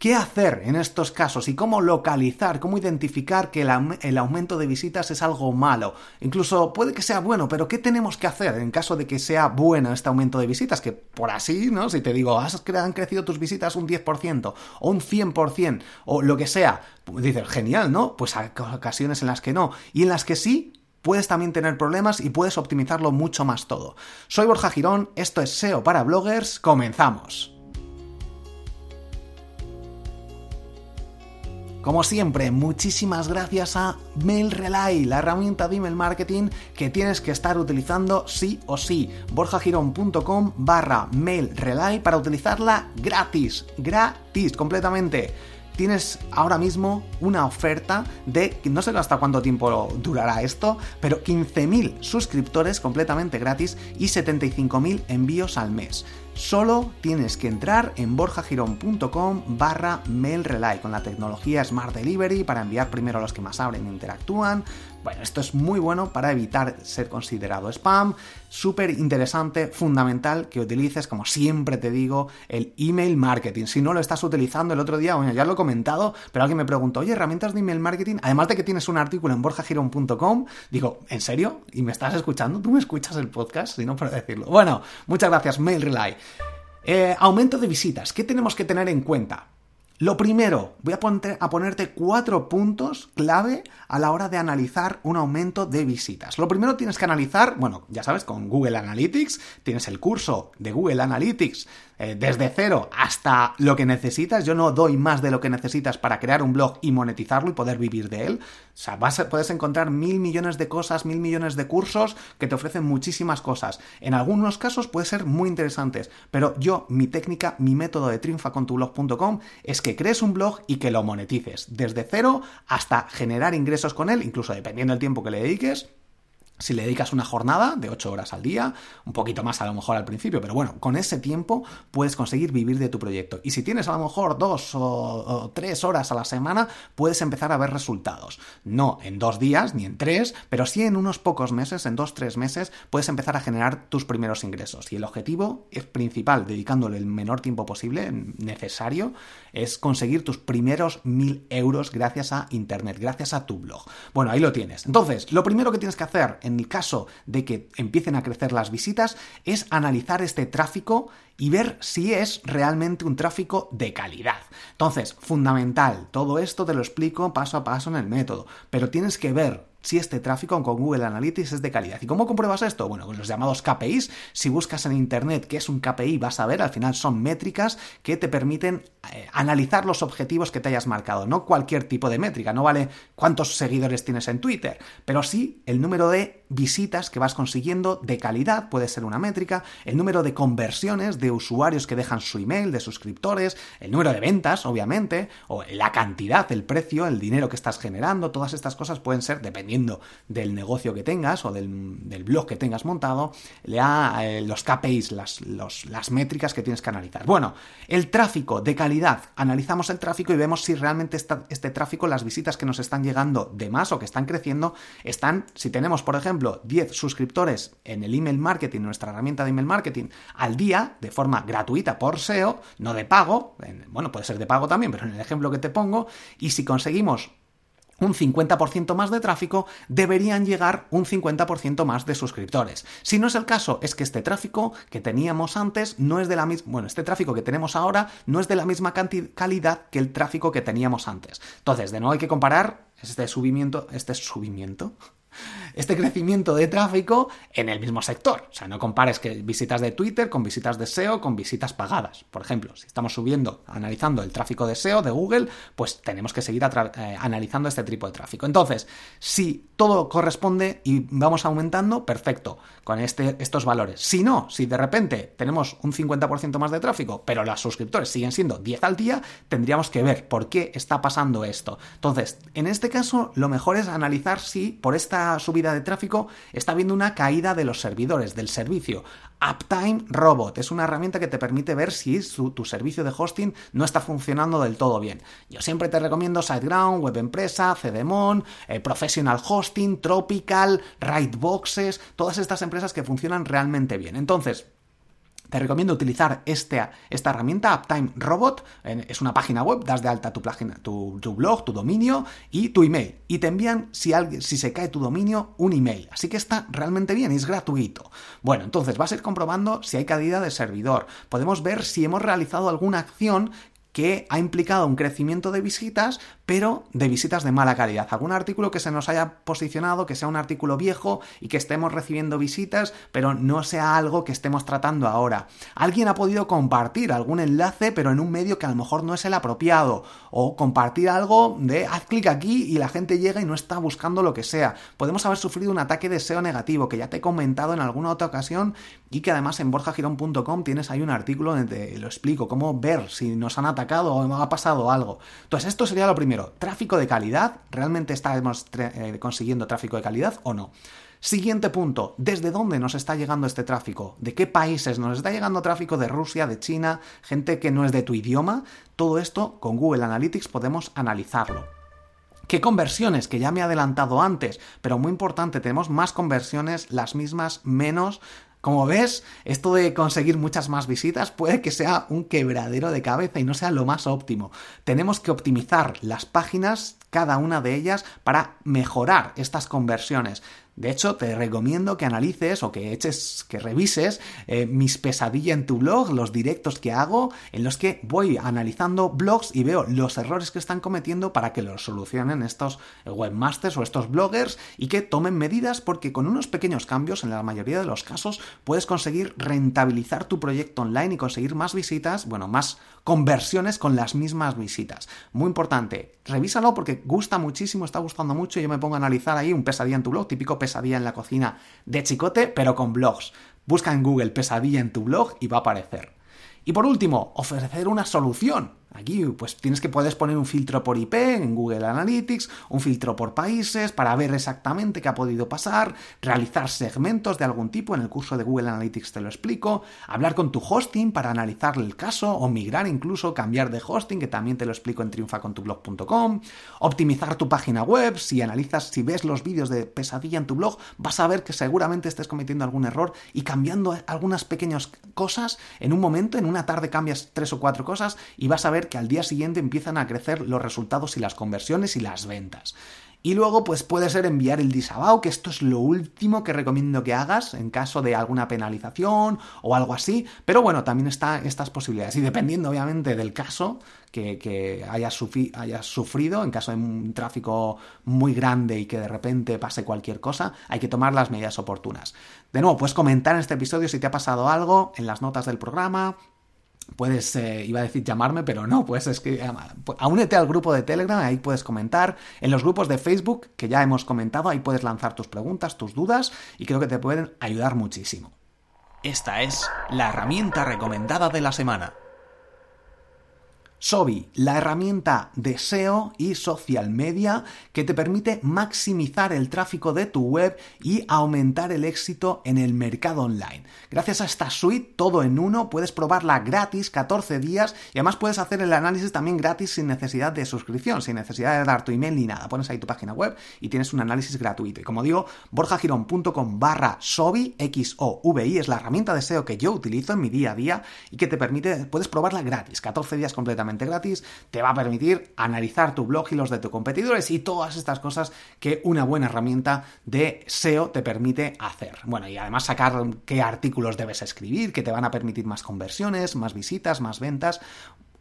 ¿Qué hacer en estos casos y cómo localizar, cómo identificar que el, aumento de visitas es algo malo? Incluso puede que sea bueno, pero ¿qué tenemos que hacer en caso de que sea bueno este aumento de visitas? Que por así, ¿no? Si te digo, han crecido tus visitas un 10% o un 100% o lo que sea, dices, genial, ¿no? Pues hay ocasiones en las que no. Y en las que sí, puedes también tener problemas y puedes optimizarlo mucho más todo. Soy Borja Girón, esto es SEO para bloggers, comenzamos. Como siempre, muchísimas gracias a MailRelay, la herramienta de email marketing que tienes que estar utilizando sí o sí. borjagirón.com barra MailRelay para utilizarla gratis, gratis, completamente tienes ahora mismo una oferta de, no sé hasta cuánto tiempo durará esto, pero 15.000 suscriptores completamente gratis y 75.000 envíos al mes. Solo tienes que entrar en borjagirón.com barra mailrelay con la tecnología Smart Delivery para enviar primero a los que más abren e interactúan. Bueno, esto es muy bueno para evitar ser considerado spam. Súper interesante, fundamental que utilices, como siempre te digo, el email marketing. Si no lo estás utilizando el otro día, bueno, ya lo he comentado, pero alguien me preguntó, oye, herramientas de email marketing, además de que tienes un artículo en borjagirón.com, digo, ¿en serio? ¿Y me estás escuchando? ¿Tú me escuchas el podcast? Si no, para decirlo. Bueno, muchas gracias, MailRelay. Eh, aumento de visitas. ¿Qué tenemos que tener en cuenta? Lo primero, voy a, ponerte cuatro puntos clave a la hora de analizar un aumento de visitas. Lo primero tienes que analizar, bueno, ya sabes, con Google Analytics, tienes el curso de Google Analytics eh, desde cero hasta lo que necesitas. Yo no doy más de lo que necesitas para crear un blog y monetizarlo y poder vivir de él. O sea, puedes encontrar mil millones de cosas, mil millones de cursos que te ofrecen muchísimas cosas. En algunos casos puede ser muy interesantes, pero yo, mi técnica, mi método de triunfacontublog.com es que crees un blog y que lo monetices desde cero hasta generar ingresos con él, incluso dependiendo del tiempo que le dediques si le dedicas una jornada de 8 horas al día, un poquito más a lo mejor al principio, pero bueno, con ese tiempo puedes conseguir vivir de tu proyecto. Y si tienes a lo mejor dos o, tres horas a la semana, puedes empezar a ver resultados. No en dos días ni en tres, pero sí en unos pocos meses, en dos, tres meses, puedes empezar a generar tus primeros ingresos. Y el objetivo es principal, dedicándole el menor tiempo posible, necesario, es conseguir tus primeros mil euros gracias a Internet, gracias a tu blog. Bueno, ahí lo tienes. Entonces, lo primero que tienes que hacer en el caso de que empiecen a crecer las visitas es analizar este tráfico y ver si es realmente un tráfico de calidad. Entonces, fundamental, todo esto te lo explico paso a paso en el método, pero tienes que ver si este tráfico con Google Analytics es de calidad. ¿Y cómo compruebas esto? Bueno, con los llamados KPIs. Si buscas en Internet qué es un KPI, vas a ver, al final son métricas que te permiten eh, analizar los objetivos que te hayas marcado. No cualquier tipo de métrica, no vale cuántos seguidores tienes en Twitter, pero sí el número de visitas que vas consiguiendo de calidad, puede ser una métrica, el número de conversiones de usuarios que dejan su email, de suscriptores, el número de ventas, obviamente, o la cantidad, el precio, el dinero que estás generando, todas estas cosas pueden ser, dependiendo del negocio que tengas o del, blog que tengas montado, le da eh, los KPIs, las, las métricas que tienes que analizar. Bueno, el tráfico de calidad. Analizamos el tráfico y vemos si realmente este tráfico, las visitas que nos están llegando de más o que están creciendo, están, si tenemos, por ejemplo, 10 suscriptores en el email marketing, nuestra herramienta de email marketing, al día, de forma gratuita por SEO, no de pago, bueno, puede ser de pago también, pero en el ejemplo que te pongo, y si conseguimos un 50% más de tráfico, deberían llegar un 50% más de suscriptores. Si no es el caso, es que este tráfico que teníamos antes no es de la misma, bueno, este tráfico que tenemos ahora no es de la misma calidad que el tráfico que teníamos antes. Entonces, de nuevo hay que comparar este subimiento, este subimiento, este crecimiento de tráfico en el mismo sector. O sea, no compares que visitas de Twitter con visitas de SEO con visitas pagadas. Por ejemplo, si estamos subiendo, analizando el tráfico de SEO de Google, pues tenemos que seguir eh, analizando este tipo de tráfico. Entonces, si todo corresponde y vamos aumentando, perfecto, con este, estos valores. Si no, si de repente tenemos un 50% más de tráfico, pero los suscriptores siguen siendo 10 al día, tendríamos que ver por qué está pasando esto. Entonces, en este caso, lo mejor es analizar si por esta subida de tráfico, está habiendo una caída de los servidores, del servicio. Uptime Robot es una herramienta que te permite ver si tu servicio de hosting no está funcionando del todo bien. Yo siempre te recomiendo SiteGround, Web Empresa, CDMON, eh, Professional Hosting, Tropical, Writeboxes, todas estas empresas que funcionan realmente bien. Entonces, te recomiendo utilizar este, esta herramienta, Uptime Robot. Es una página web, das de alta tu, página, tu, blog, tu dominio y tu email. Y te envían, si, alguien, si se cae tu dominio, un email. Así que está realmente bien es gratuito. Bueno, entonces vas a ir comprobando si hay caída de servidor. Podemos ver si hemos realizado alguna acción que ha implicado un crecimiento de visitas, pero de visitas de mala calidad. Algún artículo que se nos haya posicionado, que sea un artículo viejo y que estemos recibiendo visitas, pero no sea algo que estemos tratando ahora. Alguien ha podido compartir algún enlace, pero en un medio que a lo mejor no es el apropiado. O compartir algo de haz clic aquí y la gente llega y no está buscando lo que sea. Podemos haber sufrido un ataque de SEO negativo, que ya te he comentado en alguna otra ocasión y que además en borjagirón.com tienes ahí un artículo donde lo explico, cómo ver si nos han atacado o ha pasado algo. Entonces esto sería lo primero, tráfico de calidad, ¿realmente estamos eh, consiguiendo tráfico de calidad o no? Siguiente punto, ¿desde dónde nos está llegando este tráfico? ¿De qué países nos está llegando tráfico de Rusia, de China, gente que no es de tu idioma? Todo esto con Google Analytics podemos analizarlo. ¿Qué conversiones? Que ya me he adelantado antes, pero muy importante, tenemos más conversiones, las mismas, menos como ves, esto de conseguir muchas más visitas puede que sea un quebradero de cabeza y no sea lo más óptimo. Tenemos que optimizar las páginas, cada una de ellas, para mejorar estas conversiones. De hecho, te recomiendo que analices o que eches, que revises eh, mis pesadillas en tu blog, los directos que hago, en los que voy analizando blogs y veo los errores que están cometiendo para que los solucionen estos webmasters o estos bloggers y que tomen medidas porque con unos pequeños cambios, en la mayoría de los casos, puedes conseguir rentabilizar tu proyecto online y conseguir más visitas, bueno, más conversiones con las mismas visitas. Muy importante, revísalo porque gusta muchísimo, está gustando mucho. Yo me pongo a analizar ahí un pesadilla en tu blog, típico pesadilla en la cocina de chicote, pero con blogs. Busca en Google pesadilla en tu blog y va a aparecer. Y por último, ofrecer una solución. Aquí pues tienes que puedes poner un filtro por IP en Google Analytics, un filtro por países para ver exactamente qué ha podido pasar, realizar segmentos de algún tipo, en el curso de Google Analytics te lo explico, hablar con tu hosting para analizar el caso o migrar incluso, cambiar de hosting, que también te lo explico en triunfacontublog.com, optimizar tu página web, si analizas, si ves los vídeos de pesadilla en tu blog, vas a ver que seguramente estés cometiendo algún error y cambiando algunas pequeñas cosas, en un momento, en una tarde cambias tres o cuatro cosas y vas a ver que al día siguiente empiezan a crecer los resultados y las conversiones y las ventas. Y luego, pues puede ser enviar el disavao, que esto es lo último que recomiendo que hagas en caso de alguna penalización o algo así. Pero bueno, también están estas posibilidades. Y dependiendo, obviamente, del caso que, hayas, sufrido, en caso de un tráfico muy grande y que de repente pase cualquier cosa, hay que tomar las medidas oportunas. De nuevo, puedes comentar en este episodio si te ha pasado algo en las notas del programa, puedes, eh, iba a decir llamarme, pero no, puedes escribir, únete al grupo de Telegram, ahí puedes comentar, en los grupos de Facebook, que ya hemos comentado, ahí puedes lanzar tus preguntas, tus dudas, y creo que te pueden ayudar muchísimo. Esta es la herramienta recomendada de la semana. Sobi, la herramienta de SEO y social media que te permite maximizar el tráfico de tu web y aumentar el éxito en el mercado online. Gracias a esta suite, todo en uno, puedes probarla gratis 14 días y además puedes hacer el análisis también gratis sin necesidad de suscripción, sin necesidad de dar tu email ni nada. Pones ahí tu página web y tienes un análisis gratuito. Y como digo, borjagirón.com barra Sobi, X-O-V-I, es la herramienta de SEO que yo utilizo en mi día a día y que te permite, puedes probarla gratis, 14 días completamente gratis, te va a permitir analizar tu blog y los de tus competidores y todas estas cosas que una buena herramienta de SEO te permite hacer. Bueno, y además sacar qué artículos debes escribir, que te van a permitir más conversiones, más visitas, más ventas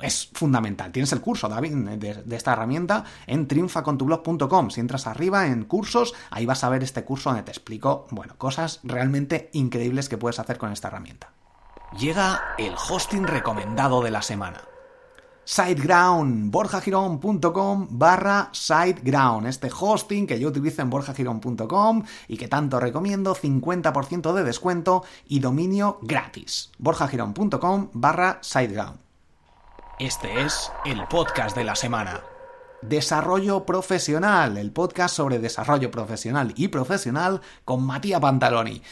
es fundamental. Tienes el curso, David, de, de, esta herramienta en triunfacontublog.com. Si entras arriba en cursos, ahí vas a ver este curso donde te explico, bueno, cosas realmente increíbles que puedes hacer con esta herramienta. Llega el hosting recomendado de la semana. SiteGround, borjagirón.com barra SiteGround, este hosting que yo utilizo en borjagirón.com y que tanto recomiendo, 50% de descuento y dominio gratis. borjagirón.com barra SiteGround. Este es el podcast de la semana. Desarrollo Profesional, el podcast sobre desarrollo profesional y profesional con Matías Pantaloni.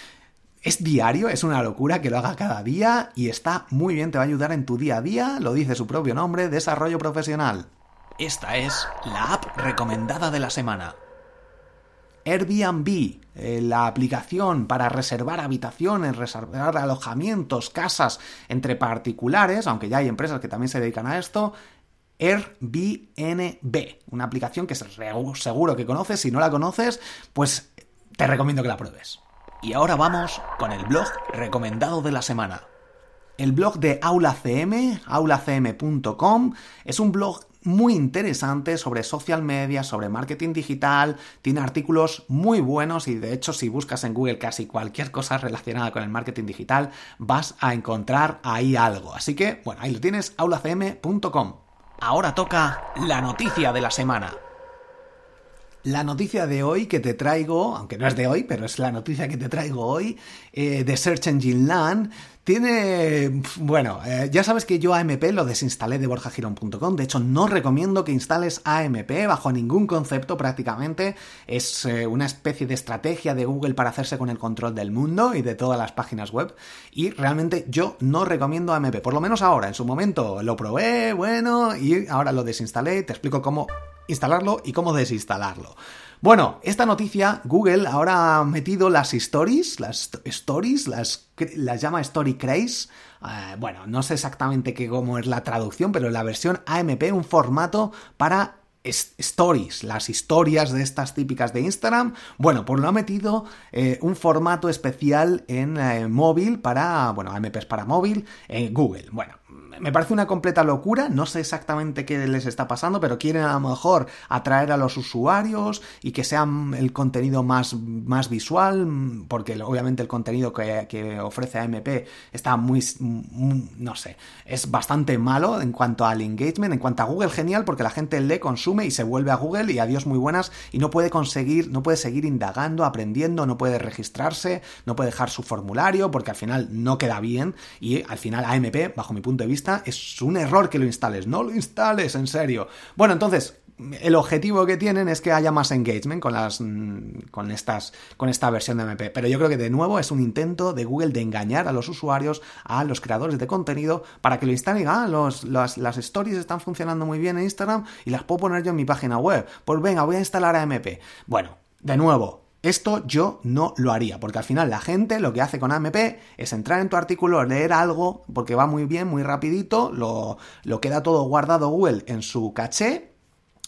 Es diario, es una locura que lo haga cada día y está muy bien, te va a ayudar en tu día a día, lo dice su propio nombre, desarrollo profesional. Esta es la app recomendada de la semana. Airbnb, eh, la aplicación para reservar habitaciones, reservar alojamientos, casas entre particulares, aunque ya hay empresas que también se dedican a esto. Airbnb, una aplicación que seguro que conoces, si no la conoces, pues te recomiendo que la pruebes. Y ahora vamos con el blog recomendado de la semana. El blog de AulaCM, aulacm.com, es un blog muy interesante sobre social media, sobre marketing digital, tiene artículos muy buenos y de hecho si buscas en Google casi cualquier cosa relacionada con el marketing digital vas a encontrar ahí algo. Así que, bueno, ahí lo tienes, aulacm.com. Ahora toca la noticia de la semana. La noticia de hoy que te traigo, aunque no es de hoy, pero es la noticia que te traigo hoy, eh, de Search Engine Land, tiene, bueno, eh, ya sabes que yo AMP lo desinstalé de borjagirón.com, de hecho no recomiendo que instales AMP bajo ningún concepto prácticamente, es eh, una especie de estrategia de Google para hacerse con el control del mundo y de todas las páginas web y realmente yo no recomiendo AMP, por lo menos ahora, en su momento lo probé, bueno, y ahora lo desinstalé, te explico cómo instalarlo y cómo desinstalarlo. Bueno, esta noticia, Google ahora ha metido las stories, las stories, las, las llama Story Craze. Eh, bueno, no sé exactamente qué, cómo es la traducción, pero la versión AMP, un formato para stories, las historias de estas típicas de Instagram. Bueno, pues lo ha metido eh, un formato especial en eh, móvil para, bueno, AMPs para móvil en Google. Bueno, me parece una completa locura, no sé exactamente qué les está pasando, pero quieren a lo mejor atraer a los usuarios y que sea el contenido más, más visual, porque obviamente el contenido que, ofrece AMP está muy, no sé, es bastante malo en cuanto al engagement, en cuanto a Google genial, porque la gente lee, consume y se vuelve a Google y adiós muy buenas y no puede conseguir, no puede seguir indagando, aprendiendo, no puede registrarse, no puede dejar su formulario, porque al final no queda bien y al final AMP, bajo mi punto de vista, es un error que lo instales. No lo instales, en serio. Bueno, entonces, el objetivo que tienen es que haya más engagement con las mm, con estas con esta versión de MP, pero yo creo que de nuevo es un intento de Google de engañar a los usuarios, a los creadores de contenido para que lo instalen, ah, los, las stories están funcionando muy bien en Instagram y las puedo poner yo en mi página web. Pues venga, voy a instalar AMP. Bueno, de nuevo, esto yo no lo haría, porque al final la gente lo que hace con AMP es entrar en tu artículo, leer algo, porque va muy bien, muy rapidito, lo, lo queda todo guardado Google en su caché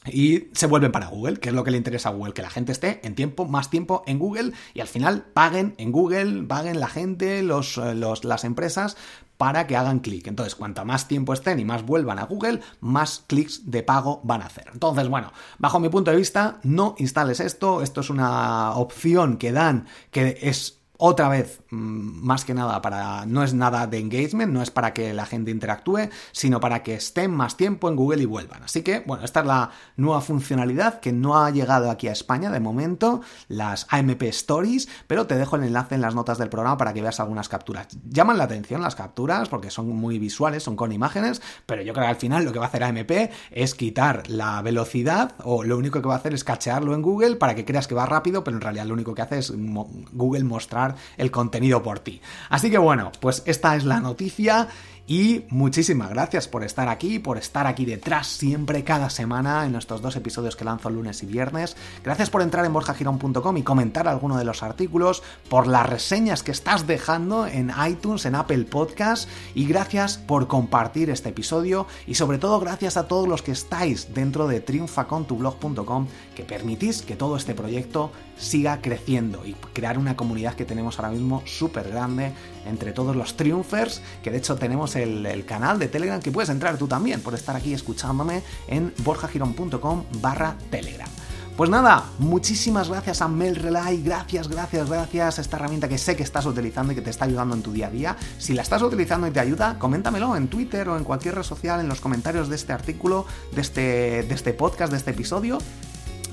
y se vuelven para Google, que es lo que le interesa a Google, que la gente esté en tiempo, más tiempo en Google y al final paguen en Google, paguen la gente, los, eh, los, las empresas para que hagan clic. Entonces, cuanto más tiempo estén y más vuelvan a Google, más clics de pago van a hacer. Entonces, bueno, bajo mi punto de vista, no instales esto. Esto es una opción que dan que es otra vez, mm, más que nada, para no es nada de engagement, no es para que la gente interactúe, sino para que estén más tiempo en Google y vuelvan. Así que, bueno, esta es la nueva funcionalidad que no ha llegado aquí a España de momento, las AMP Stories, pero te dejo el enlace en las notas del programa para que veas algunas capturas. Llaman la atención las capturas porque son muy visuales, son con imágenes, pero yo creo que al final lo que va a hacer AMP es quitar la velocidad o lo único que va a hacer es cachearlo en Google para que creas que va rápido, pero en realidad lo único que hace es Google mostrar el contenido por ti. Así que bueno, pues esta es la noticia y muchísimas gracias por estar aquí, por estar aquí detrás siempre, cada semana, en estos dos episodios que lanzo lunes y viernes. Gracias por entrar en borjagirón.com y comentar alguno de los artículos, por las reseñas que estás dejando en iTunes, en Apple Podcast, y gracias por compartir este episodio, y sobre todo gracias a todos los que estáis dentro de triunfacontublog.com, que permitís que todo este proyecto siga creciendo y crear una comunidad que tenemos ahora mismo súper grande entre todos los triunfers, que de hecho tenemos el, canal de Telegram que puedes entrar tú también por estar aquí escuchándome en borjagirón.com barra Telegram. Pues nada, muchísimas gracias a MailRelay, gracias, gracias, gracias a esta herramienta que sé que estás utilizando y que te está ayudando en tu día a día. Si la estás utilizando y te ayuda, coméntamelo en Twitter o en cualquier red social, en los comentarios de este artículo, de este, de este podcast, de este episodio,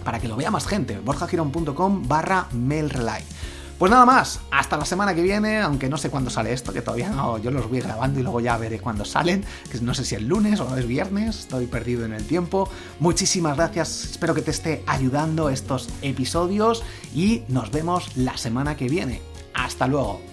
para que lo vea más gente. borjagirón.com barra MailRelay. Pues nada más, hasta la semana que viene, aunque no sé cuándo sale esto, que todavía no, yo los voy grabando y luego ya veré cuándo salen, que no sé si es lunes o es viernes, estoy perdido en el tiempo. Muchísimas gracias, espero que te esté ayudando estos episodios y nos vemos la semana que viene. Hasta luego.